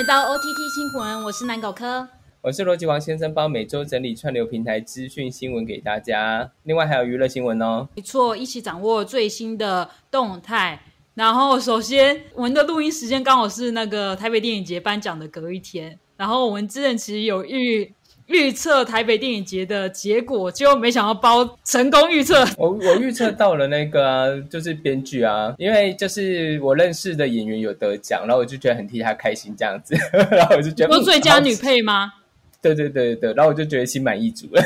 迎到 OTT 新闻，我是南狗科。我是逻辑王先生，帮每周整理串流平台资讯新闻给大家。另外还有娱乐新闻哦。没错，一起掌握最新的动态。然后，首先我们的录音时间刚好是那个台北电影节颁奖的隔一天。然后我们之前其实有预预测台北电影节的结果，结果没想到包成功预测。我我预测到了那个啊，就是编剧啊，因为就是我认识的演员有得奖，然后我就觉得很替他开心这样子。然后我就觉得说最佳女配吗？对对对对，然后我就觉得心满意足了，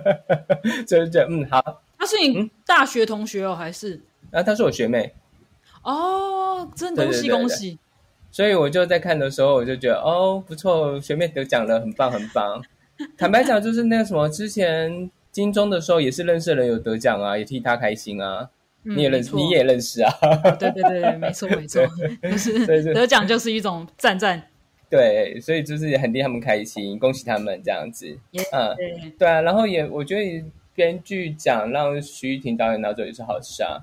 就是觉得嗯好。他是你大学同学哦，还是？啊，她是我学妹。哦，真恭喜恭喜！所以我就在看的时候，我就觉得哦不错，学妹得奖了，很棒很棒。坦白讲，就是那个什么，之前金钟的时候也是认识的人有得奖啊，也替他开心啊。你也认识，你也认识啊？对对对，没错没错，就是得奖就是一种赞赞。对，所以就是很替他们开心，恭喜他们这样子。嗯，对啊，然后也我觉得编剧奖让徐玉婷导演拿走也是好事啊，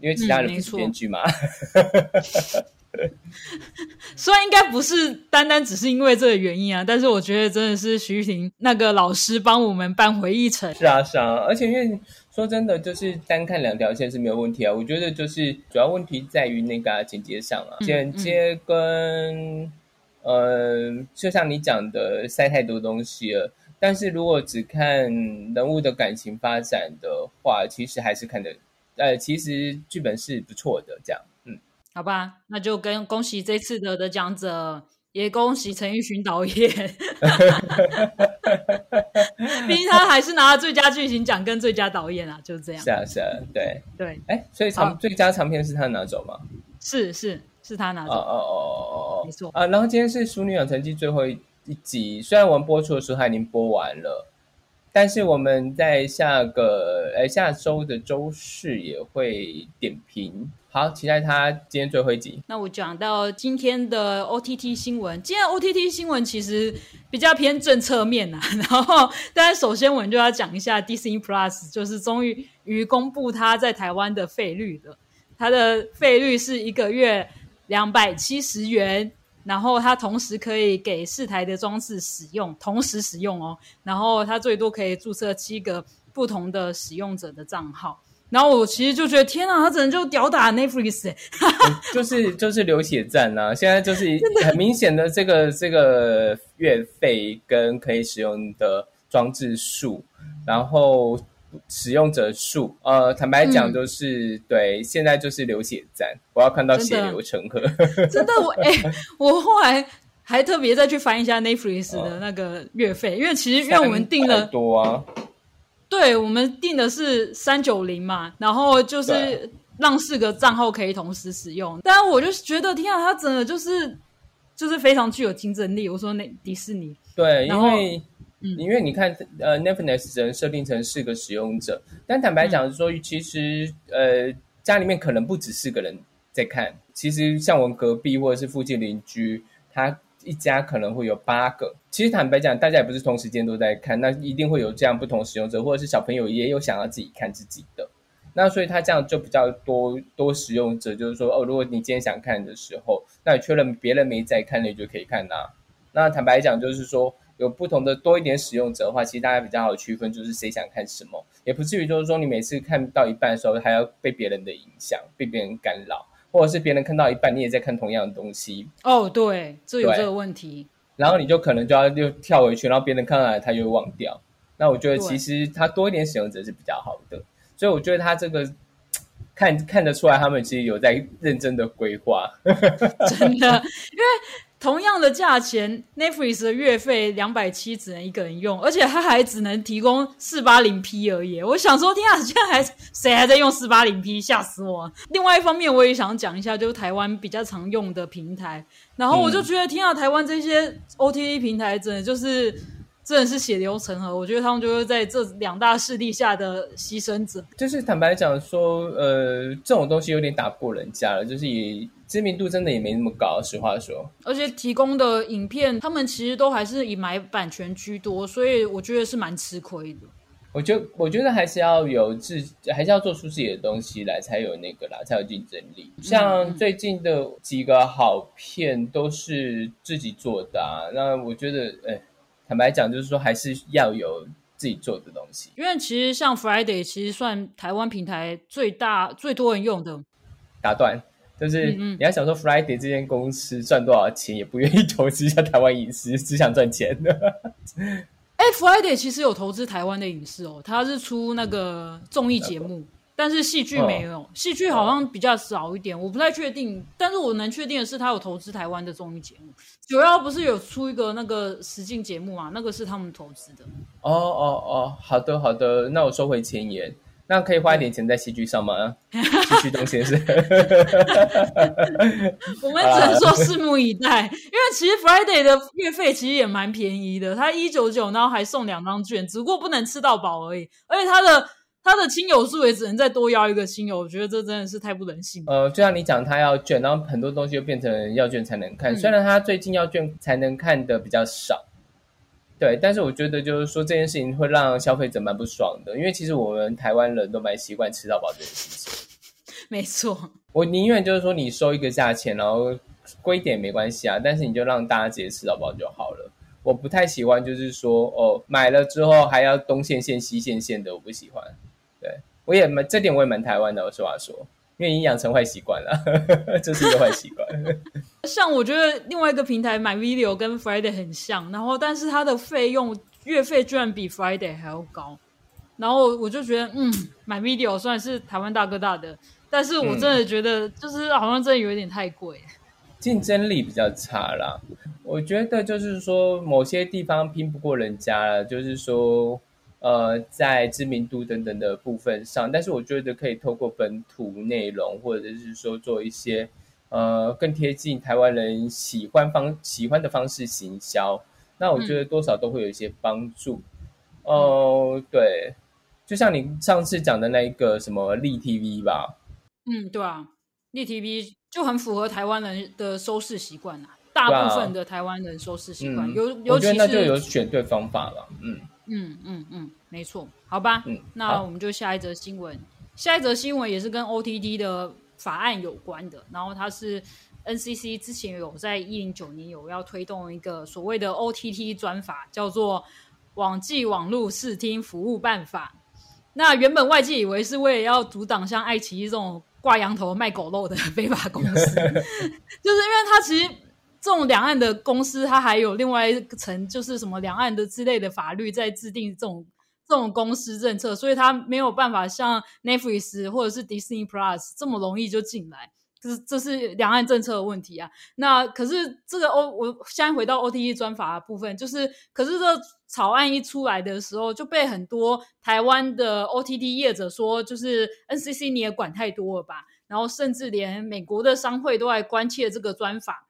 因为其他人不是编剧嘛。虽然应该不是单单只是因为这个原因啊，但是我觉得真的是徐玉婷那个老师帮我们扳回一城。是啊是啊，而且因为说真的，就是单看两条线是没有问题啊。我觉得就是主要问题在于那个剪接上啊，剪接跟。呃，就像你讲的，塞太多东西了。但是如果只看人物的感情发展的话，其实还是看的，呃，其实剧本是不错的。这样，嗯，好吧，那就跟恭喜这次的得奖者，也恭喜陈奕迅导演，毕竟他还是拿了最佳剧情奖跟最佳导演啊，就是这样。是啊，是啊，对对。哎，所以长最佳长片是他拿走吗？是是。是他拿走哦哦哦哦哦，没错啊。然后今天是《淑女养成记》最后一集，虽然我们播出的时候他已经播完了，但是我们在下个呃下周的周四也会点评。好，期待他今天最后一集。那我讲到今天的 OTT 新闻，今天 OTT 新闻其实比较偏政策面呐。然后，但是首先我们就要讲一下 Disney Plus，就是终于于公布它在台湾的费率了。它的费率是一个月。两百七十元，然后它同时可以给四台的装置使用，同时使用哦。然后它最多可以注册七个不同的使用者的账号。然后我其实就觉得，天啊，他怎么就屌打 Netflix？就是就是流血战啊！现在就是很明显的这个这个月费跟可以使用的装置数，然后。使用者数，呃，坦白讲，就是对，现在就是流血战，我要看到血流成河。真的，我 哎，我后来还特别再去翻一下 Netflix 的那个月费，因为其实因为我们订了多啊，对我们定的是三九零嘛，然后就是让四个账号可以同时使用，但我就觉得天啊，它真的就是就是非常具有竞争力。我说那迪士尼，对，因为。因为你看，呃，Netflix 只能设定成四个使用者，但坦白讲说，其实呃，家里面可能不止四个人在看。其实像我们隔壁或者是附近邻居，他一家可能会有八个。其实坦白讲，大家也不是同时间都在看，那一定会有这样不同使用者，或者是小朋友也有想要自己看自己的。那所以他这样就比较多多使用者，就是说，哦，如果你今天想看的时候，那你确认别人没在看，你就可以看啦。那坦白讲，就是说。有不同的多一点使用者的话，其实大家比较好区分，就是谁想看什么，也不至于就是说你每次看到一半的时候还要被别人的影响，被别人干扰，或者是别人看到一半你也在看同样的东西。哦，对，这有这个问题。然后你就可能就要又跳回去，然后别人看到他又忘掉。那我觉得其实他多一点使用者是比较好的，所以我觉得他这个看看得出来，他们其实有在认真的规划。真的，因为。同样的价钱，Netflix 的月费两百七只能一个人用，而且它还只能提供四八零 P 而已。我想说，天啊，现在还谁还在用四八零 P？吓死我！另外一方面，我也想讲一下，就是台湾比较常用的平台。然后我就觉得，天啊，台湾这些 OTT 平台真的就是真的是血流成河。我觉得他们就是在这两大势力下的牺牲者。就是坦白讲说，呃，这种东西有点打不过人家了，就是以。知名度真的也没那么高，实话说。而且提供的影片，他们其实都还是以买版权居多，所以我觉得是蛮吃亏的。我觉得，我觉得还是要有自，还是要做出自己的东西来，才有那个啦，才有竞争力。像最近的几个好片都是自己做的啊，那我觉得，哎，坦白讲，就是说还是要有自己做的东西。因为其实像 Friday，其实算台湾平台最大、最多人用的。打断，就是你要想说 Friday 这间公司赚多少钱，也不愿意 投资一下台湾影视，只想赚钱的。哎，Friday 其实有投资台湾的影视哦，他是出那个综艺节目，但是戏剧没有，戏剧好像比较少一点，我不太确定。但是我能确定的是，他有投资台湾的综艺节目。九幺不是有出一个那个实境节目嘛？那个是他们投资的。哦哦哦，好的好的，那我收回前言。那可以花一点钱在戏剧上吗？戏剧东先生，我们只能说拭目以待。因为其实 Friday 的月费其实也蛮便宜的，他一九九，然后还送两张券，只不过不能吃到饱而已。而且他的他的亲友数也只能再多邀一个亲友，我觉得这真的是太不人性。呃，就像你讲，他要券，然后很多东西又变成要券才能看。虽然他最近要券才能看的比较少。对，但是我觉得就是说这件事情会让消费者蛮不爽的，因为其实我们台湾人都蛮习惯吃到饱这件事情。没错，我宁愿就是说你收一个价钱，然后贵一点没关系啊，但是你就让大家直接吃到饱就好了。我不太喜欢就是说哦，买了之后还要东线线西线线的，我不喜欢。对我也蛮这点我也蛮台湾的，我实话说。因为已经养成坏习惯了，这是一个坏习惯。像我觉得另外一个平台买 video 跟 Friday 很像，然后但是它的费用月费居然比 Friday 还要高，然后我就觉得，嗯，买 video 虽然是台湾大哥大的，但是我真的觉得就是好像真的有一点太贵，竞争力比较差啦。我觉得就是说某些地方拼不过人家了，就是说。呃，在知名度等等的部分上，但是我觉得可以透过本土内容，或者是说做一些呃更贴近台湾人喜欢方喜欢的方式行销，那我觉得多少都会有一些帮助。哦，对，就像你上次讲的那一个什么立 TV 吧，嗯，对啊，立 TV 就很符合台湾人的收视习惯啊，大部分的台湾人收视习惯，尤尤其是那就有选对方法了，嗯。嗯嗯嗯，没错，好吧，那我们就下一则新闻。下一则新闻也是跟 OTT 的法案有关的，然后它是 NCC 之前有在一零九年有要推动一个所谓的 OTT 专法，叫做《网际网络视听服务办法》。那原本外界以为是为了要阻挡像爱奇艺这种挂羊头卖狗肉的非法公司，就是因为它其实。这种两岸的公司，它还有另外一层，就是什么两岸的之类的法律在制定这种这种公司政策，所以它没有办法像 Netflix 或者是 Disney Plus 这么容易就进来，这是这是两岸政策的问题啊。那可是这个 O，我现在回到 OTT 专法的部分，就是可是这草案一出来的时候，就被很多台湾的 OTT 业者说，就是 NCC 你也管太多了吧？然后甚至连美国的商会都在关切这个专法。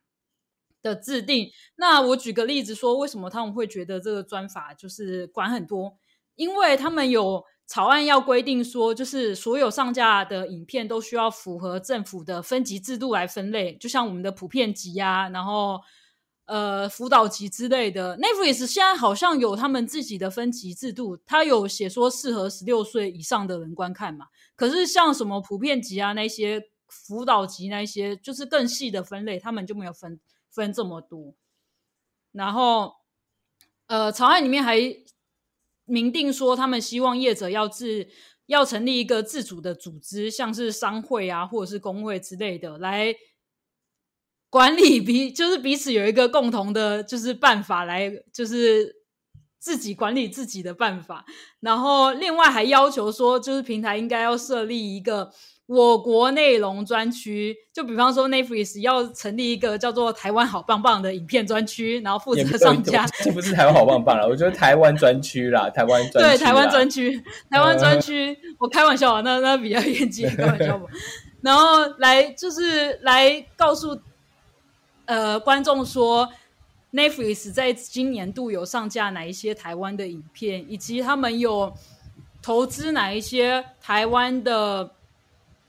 的制定，那我举个例子说，为什么他们会觉得这个专法就是管很多？因为他们有草案要规定说，就是所有上架的影片都需要符合政府的分级制度来分类，就像我们的普遍级啊，然后呃辅导级之类的。Netflix 现在好像有他们自己的分级制度，他有写说适合十六岁以上的人观看嘛？可是像什么普遍级啊那些辅导级那些，就是更细的分类，他们就没有分。分这么多，然后，呃，草案里面还明定说，他们希望业者要自要成立一个自主的组织，像是商会啊，或者是工会之类的，来管理彼，就是彼此有一个共同的，就是办法来，就是自己管理自己的办法。然后，另外还要求说，就是平台应该要设立一个。我国内容专区，就比方说 Netflix 要成立一个叫做“台湾好棒棒”的影片专区，然后负责上架。这不是台湾好棒棒了，我觉得台湾专区啦，台湾专对台湾专区，台湾专区，我开玩笑啊，那那比较严谨，开玩笑吧。然后来就是来告诉呃观众说，Netflix 在今年度有上架哪一些台湾的影片，以及他们有投资哪一些台湾的。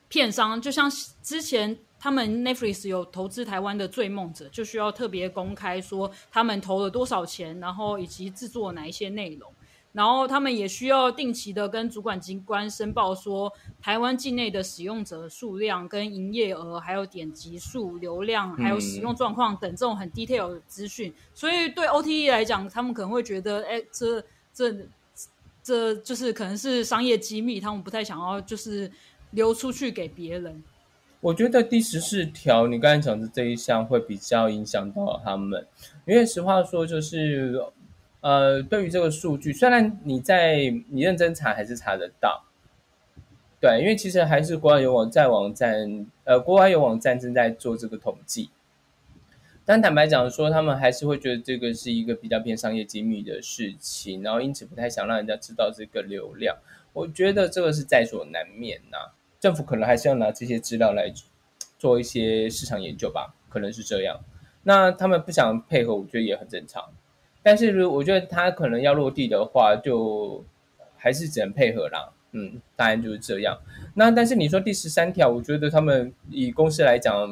片商就像之前他们 Netflix 有投资台湾的《追梦者》，就需要特别公开说他们投了多少钱，然后以及制作哪一些内容。然后他们也需要定期的跟主管机关申报说台湾境内的使用者数量、跟营业额、还有点击数、流量、还有使用状况等这种很 detail 的资讯。所以对 OTE 来讲，他们可能会觉得，哎，这这这就是可能是商业机密，他们不太想要就是流出去给别人。我觉得第十四条你刚才讲的这一项会比较影响到他们，因为实话说就是，呃，对于这个数据，虽然你在你认真查还是查得到，对，因为其实还是国外有网站网站，呃，国外有网站正在做这个统计，但坦白讲说，他们还是会觉得这个是一个比较偏商业机密的事情，然后因此不太想让人家知道这个流量，我觉得这个是在所难免呐。政府可能还是要拿这些资料来做一些市场研究吧，可能是这样。那他们不想配合，我觉得也很正常。但是，如我觉得他可能要落地的话，就还是只能配合啦。嗯，答案就是这样。那但是你说第十三条，我觉得他们以公司来讲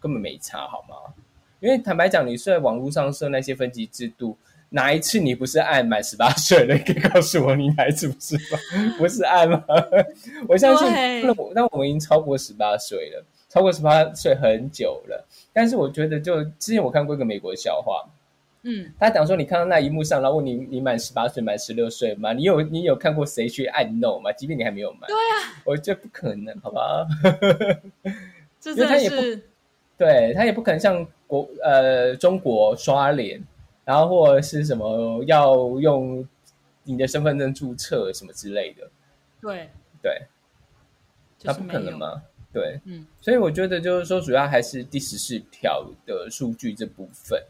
根本没差，好吗？因为坦白讲，你在网络上设那些分级制度。哪一次你不是按满十八岁了？可以告诉我你哪一次不是吗？不是按吗？我相信，那我那我们已经超过十八岁了，超过十八岁很久了。但是我觉得，就之前我看过一个美国的笑话，嗯，他讲说，你看到那一幕上，然后问你，你满十八岁、满十六岁吗？你有你有看过谁去按 no 吗？即便你还没有满，对啊，我觉得不可能，好吧？这真的是，对他也不可能像国呃中国刷脸。然后或者是什么要用你的身份证注册什么之类的，对对，那不可能吗？对，嗯，所以我觉得就是说，主要还是第十四条的数据这部分。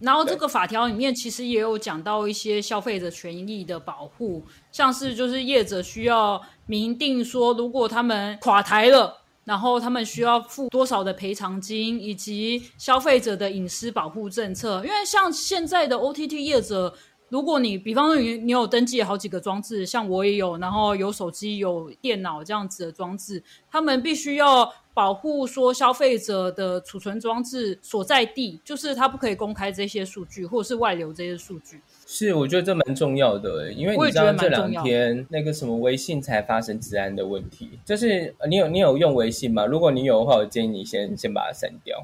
然后这个法条里面其实也有讲到一些消费者权益的保护，像是就是业者需要明定说，如果他们垮台了。然后他们需要付多少的赔偿金，以及消费者的隐私保护政策。因为像现在的 OTT 业者，如果你比方说你你有登记好几个装置，像我也有，然后有手机、有电脑这样子的装置，他们必须要保护说消费者的储存装置所在地，就是他不可以公开这些数据，或者是外流这些数据。是，我觉得这蛮重要的，因为你知道这两天那个什么微信才发生治安的问题，就是你有你有用微信吗？如果你有的话，我建议你先先把它删掉，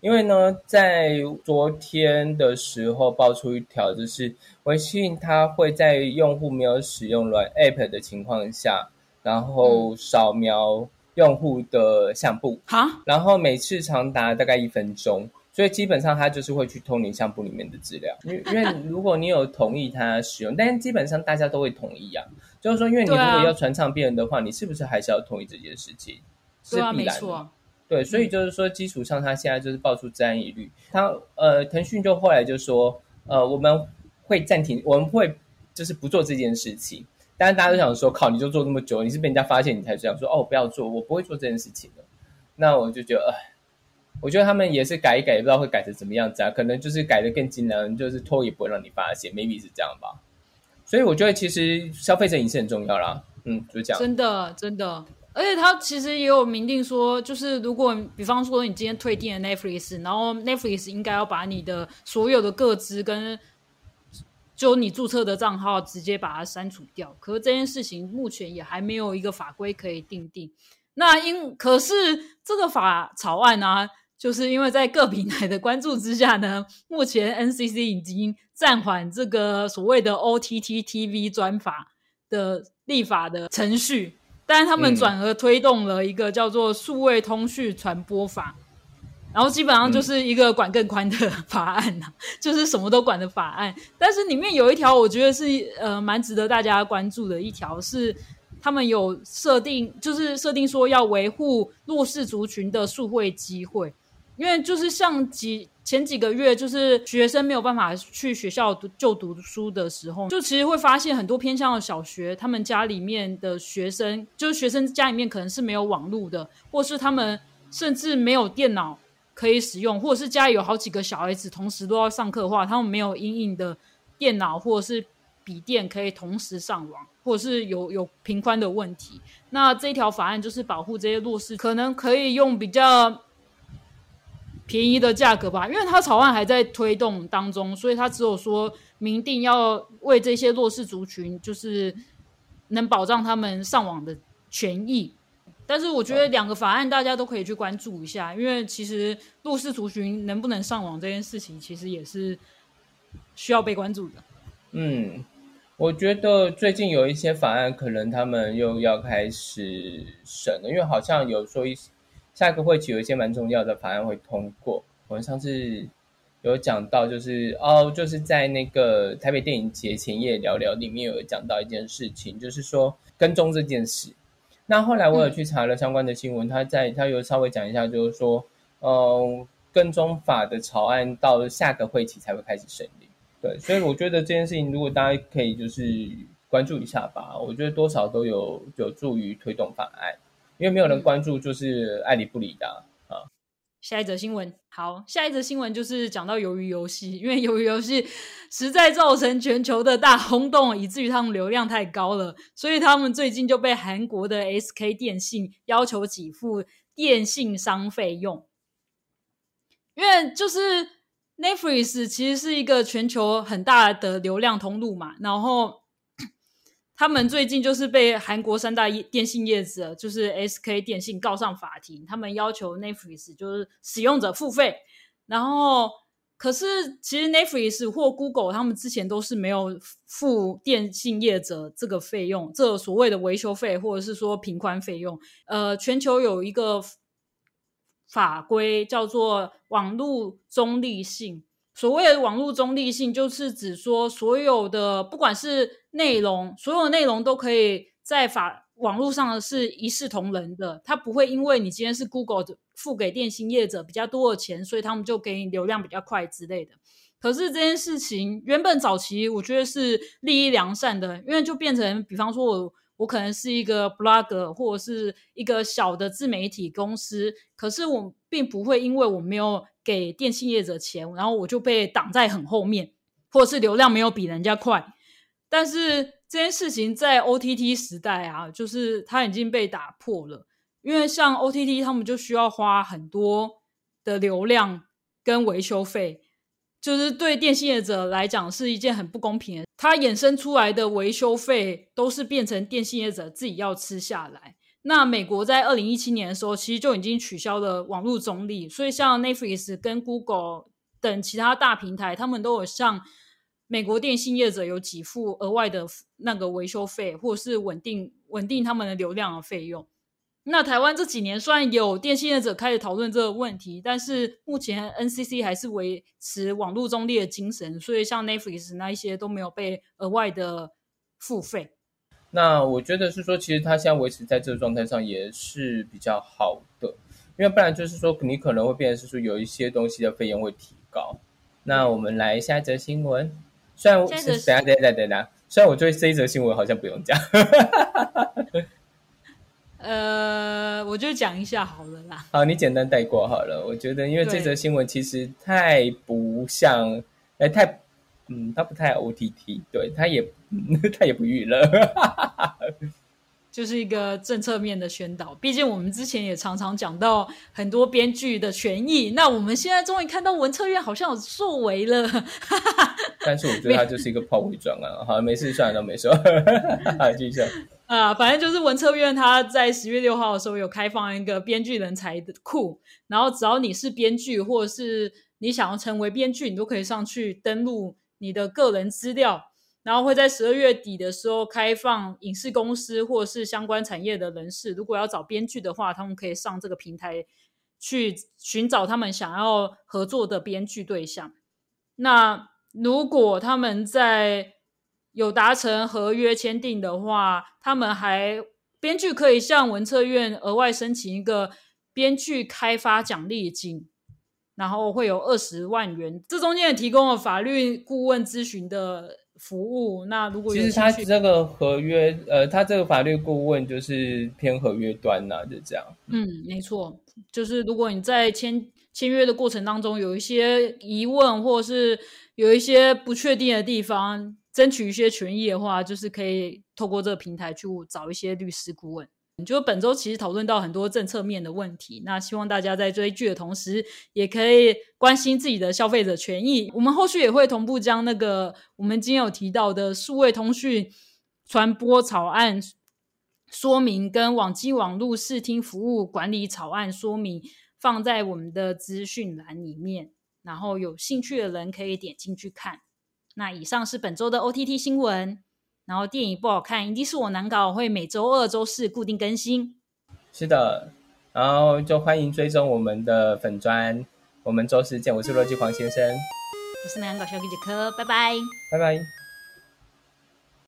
因为呢，在昨天的时候爆出一条，就是微信它会在用户没有使用软 App 的情况下，然后扫描用户的相簿，好，然后每次长达大概一分钟。所以基本上他就是会去偷你相簿里面的资料，因为因为如果你有同意他使用，但是基本上大家都会同意啊。就是说，因为你如果要传唱别人的话，你是不是还是要同意这件事情？是必然的。对，所以就是说，基础上他现在就是爆出治安疑虑。他呃，腾讯就后来就说，呃，我们会暂停，我们会就是不做这件事情。但是大家都想说，靠，你就做那么久，你是被人家发现你才这样说哦，不要做，我不会做这件事情的。那我就觉得，哎。我觉得他们也是改一改，也不知道会改成怎么样子啊？可能就是改的更精良，就是拖也不会让你发现，maybe 是这样吧。所以我觉得其实消费者隐私很重要啦。嗯，就这样。真的，真的，而且他其实也有明定说，就是如果比方说你今天退订了 Netflix，然后 Netflix 应该要把你的所有的个资跟就你注册的账号直接把它删除掉。可是这件事情目前也还没有一个法规可以定定。那因可是这个法草案呢？就是因为在各平台的关注之下呢，目前 NCC 已经暂缓这个所谓的 OTT TV 专法的立法的程序，但是他们转而推动了一个叫做数位通讯传播法，然后基本上就是一个管更宽的 法案呐，就是什么都管的法案。但是里面有一条，我觉得是呃蛮值得大家关注的一条，是他们有设定，就是设定说要维护弱势族群的数会机会。因为就是像几前几个月，就是学生没有办法去学校读就读书的时候，就其实会发现很多偏向的小学，他们家里面的学生，就是学生家里面可能是没有网络的，或是他们甚至没有电脑可以使用，或者是家里有好几个小孩子同时都要上课的话，他们没有阴影的电脑或者是笔电可以同时上网，或者是有有频宽的问题。那这一条法案就是保护这些弱势，可能可以用比较。便宜的价格吧，因为它草案还在推动当中，所以他只有说明定要为这些弱势族群，就是能保障他们上网的权益。但是我觉得两个法案大家都可以去关注一下，因为其实弱势族群能不能上网这件事情，其实也是需要被关注的。嗯，我觉得最近有一些法案，可能他们又要开始审了，因为好像有说一下一个会期有一些蛮重要的法案会通过。我们上次有讲到，就是哦，就是在那个台北电影节前夜聊聊里面有讲到一件事情，就是说跟踪这件事。那后来我有去查了相关的新闻，他在他有稍微讲一下，就是说，嗯，跟踪法的草案到下个会期才会开始审理。对，所以我觉得这件事情，如果大家可以就是关注一下吧，我觉得多少都有有助于推动法案，因为没有人关注就是爱理不理的啊。下一则新闻，好，下一则新闻就是讲到鱿鱼游戏，因为鱿鱼游戏实在造成全球的大轰动，以至于他们流量太高了，所以他们最近就被韩国的 SK 电信要求给付电信商费用，因为就是。Netflix 其实是一个全球很大的流量通路嘛，然后他们最近就是被韩国三大电信业者，就是 SK 电信告上法庭，他们要求 Netflix 就是使用者付费，然后可是其实 Netflix 或 Google 他们之前都是没有付电信业者这个费用，这所谓的维修费或者是说平宽费用，呃，全球有一个。法规叫做网络中立性。所谓的网络中立性，就是指说所有的不管是内容，所有内容都可以在法网络上是一视同仁的。它不会因为你今天是 Google 的付给电信业者比较多的钱，所以他们就给你流量比较快之类的。可是这件事情原本早期我觉得是利益良善的，因为就变成比方说我。我可能是一个 blogger 或者是一个小的自媒体公司，可是我并不会因为我没有给电信业者钱，然后我就被挡在很后面，或者是流量没有比人家快。但是这件事情在 OTT 时代啊，就是它已经被打破了，因为像 OTT 他们就需要花很多的流量跟维修费。就是对电信业者来讲是一件很不公平的，它衍生出来的维修费都是变成电信业者自己要吃下来。那美国在二零一七年的时候，其实就已经取消了网络中立，所以像 Netflix 跟 Google 等其他大平台，他们都有向美国电信业者有给付额外的那个维修费，或者是稳定稳定他们的流量的费用。那台湾这几年虽然有电信业者开始讨论这个问题，但是目前 NCC 还是维持网络中立的精神，所以像 Netflix 那一些都没有被额外的付费。那我觉得是说，其实它现在维持在这个状态上也是比较好的，因为不然就是说你可能会变成是说有一些东西的费用会提高。那我们来下一则新闻，虽然等下等下等下，虽然我觉得这一则新闻好像不用讲。呃，我就讲一下好了啦。好，你简单带过好了。我觉得，因为这则新闻其实太不像，哎，太，嗯，它不太 O T T，对，它也，它也不娱乐，就是一个政策面的宣导。毕竟我们之前也常常讲到很多编剧的权益，那我们现在终于看到文策院好像有作为了。但是我觉得它就是一个炮灰转啊。好，没事，算了，都没说。好，继续。啊，反正就是文策院他在十月六号的时候有开放一个编剧人才的库，然后只要你是编剧，或者是你想要成为编剧，你都可以上去登录你的个人资料，然后会在十二月底的时候开放影视公司或是相关产业的人士，如果要找编剧的话，他们可以上这个平台去寻找他们想要合作的编剧对象。那如果他们在有达成合约签订的话，他们还编剧可以向文策院额外申请一个编剧开发奖励金，然后会有二十万元。这中间也提供了法律顾问咨询的服务。那如果其实他这个合约，呃，他这个法律顾问就是偏合约端呐，就这样。嗯，没错，就是如果你在签签约的过程当中有一些疑问，或者是有一些不确定的地方。争取一些权益的话，就是可以透过这个平台去找一些律师顾问。就本周其实讨论到很多政策面的问题，那希望大家在追剧的同时，也可以关心自己的消费者权益。我们后续也会同步将那个我们今天有提到的数位通讯传播草案说明跟网际网络视听服务管理草案说明放在我们的资讯栏里面，然后有兴趣的人可以点进去看。那以上是本周的 OTT 新闻。然后电影不好看，一定是我难搞。会每周二、周四固定更新。是的，然后就欢迎追踪我们的粉砖。我们周四见，我是罗辑黄先生，我是难搞小姐姐科，拜拜，拜拜。